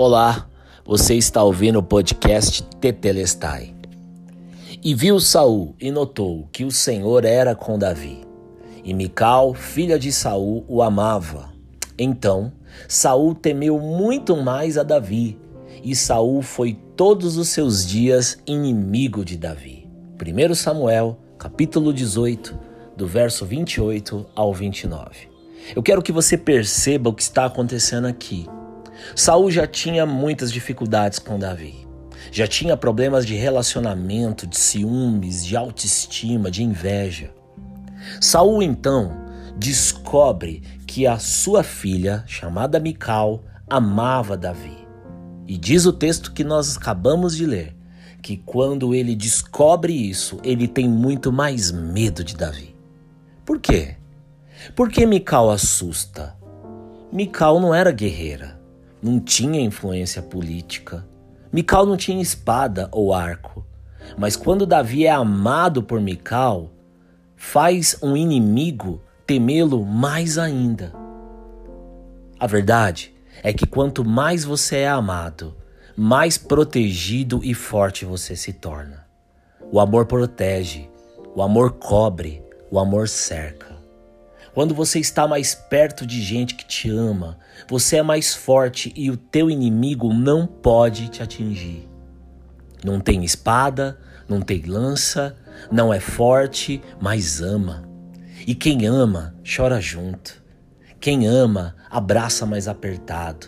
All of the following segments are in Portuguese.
Olá, você está ouvindo o podcast Tetelestai. E viu Saul e notou que o Senhor era com Davi. E Mical, filha de Saul, o amava. Então, Saul temeu muito mais a Davi, e Saul foi todos os seus dias inimigo de Davi. 1 Samuel, capítulo 18, do verso 28 ao 29. Eu quero que você perceba o que está acontecendo aqui. Saul já tinha muitas dificuldades com Davi. Já tinha problemas de relacionamento, de ciúmes, de autoestima, de inveja. Saul então descobre que a sua filha, chamada Mical, amava Davi. E diz o texto que nós acabamos de ler, que quando ele descobre isso, ele tem muito mais medo de Davi. Por quê? Porque Mical assusta. Mical não era guerreira não tinha influência política. Mical não tinha espada ou arco. Mas quando Davi é amado por Mical, faz um inimigo temê-lo mais ainda. A verdade é que quanto mais você é amado, mais protegido e forte você se torna. O amor protege, o amor cobre, o amor cerca. Quando você está mais perto de gente que te ama, você é mais forte e o teu inimigo não pode te atingir. Não tem espada, não tem lança, não é forte, mas ama. E quem ama, chora junto. Quem ama, abraça mais apertado.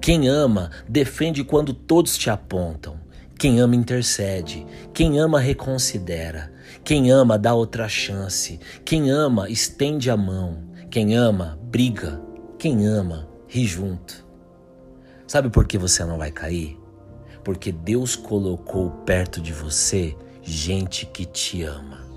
Quem ama, defende quando todos te apontam. Quem ama intercede, quem ama reconsidera, quem ama dá outra chance, quem ama estende a mão, quem ama briga, quem ama ri junto. Sabe por que você não vai cair? Porque Deus colocou perto de você gente que te ama.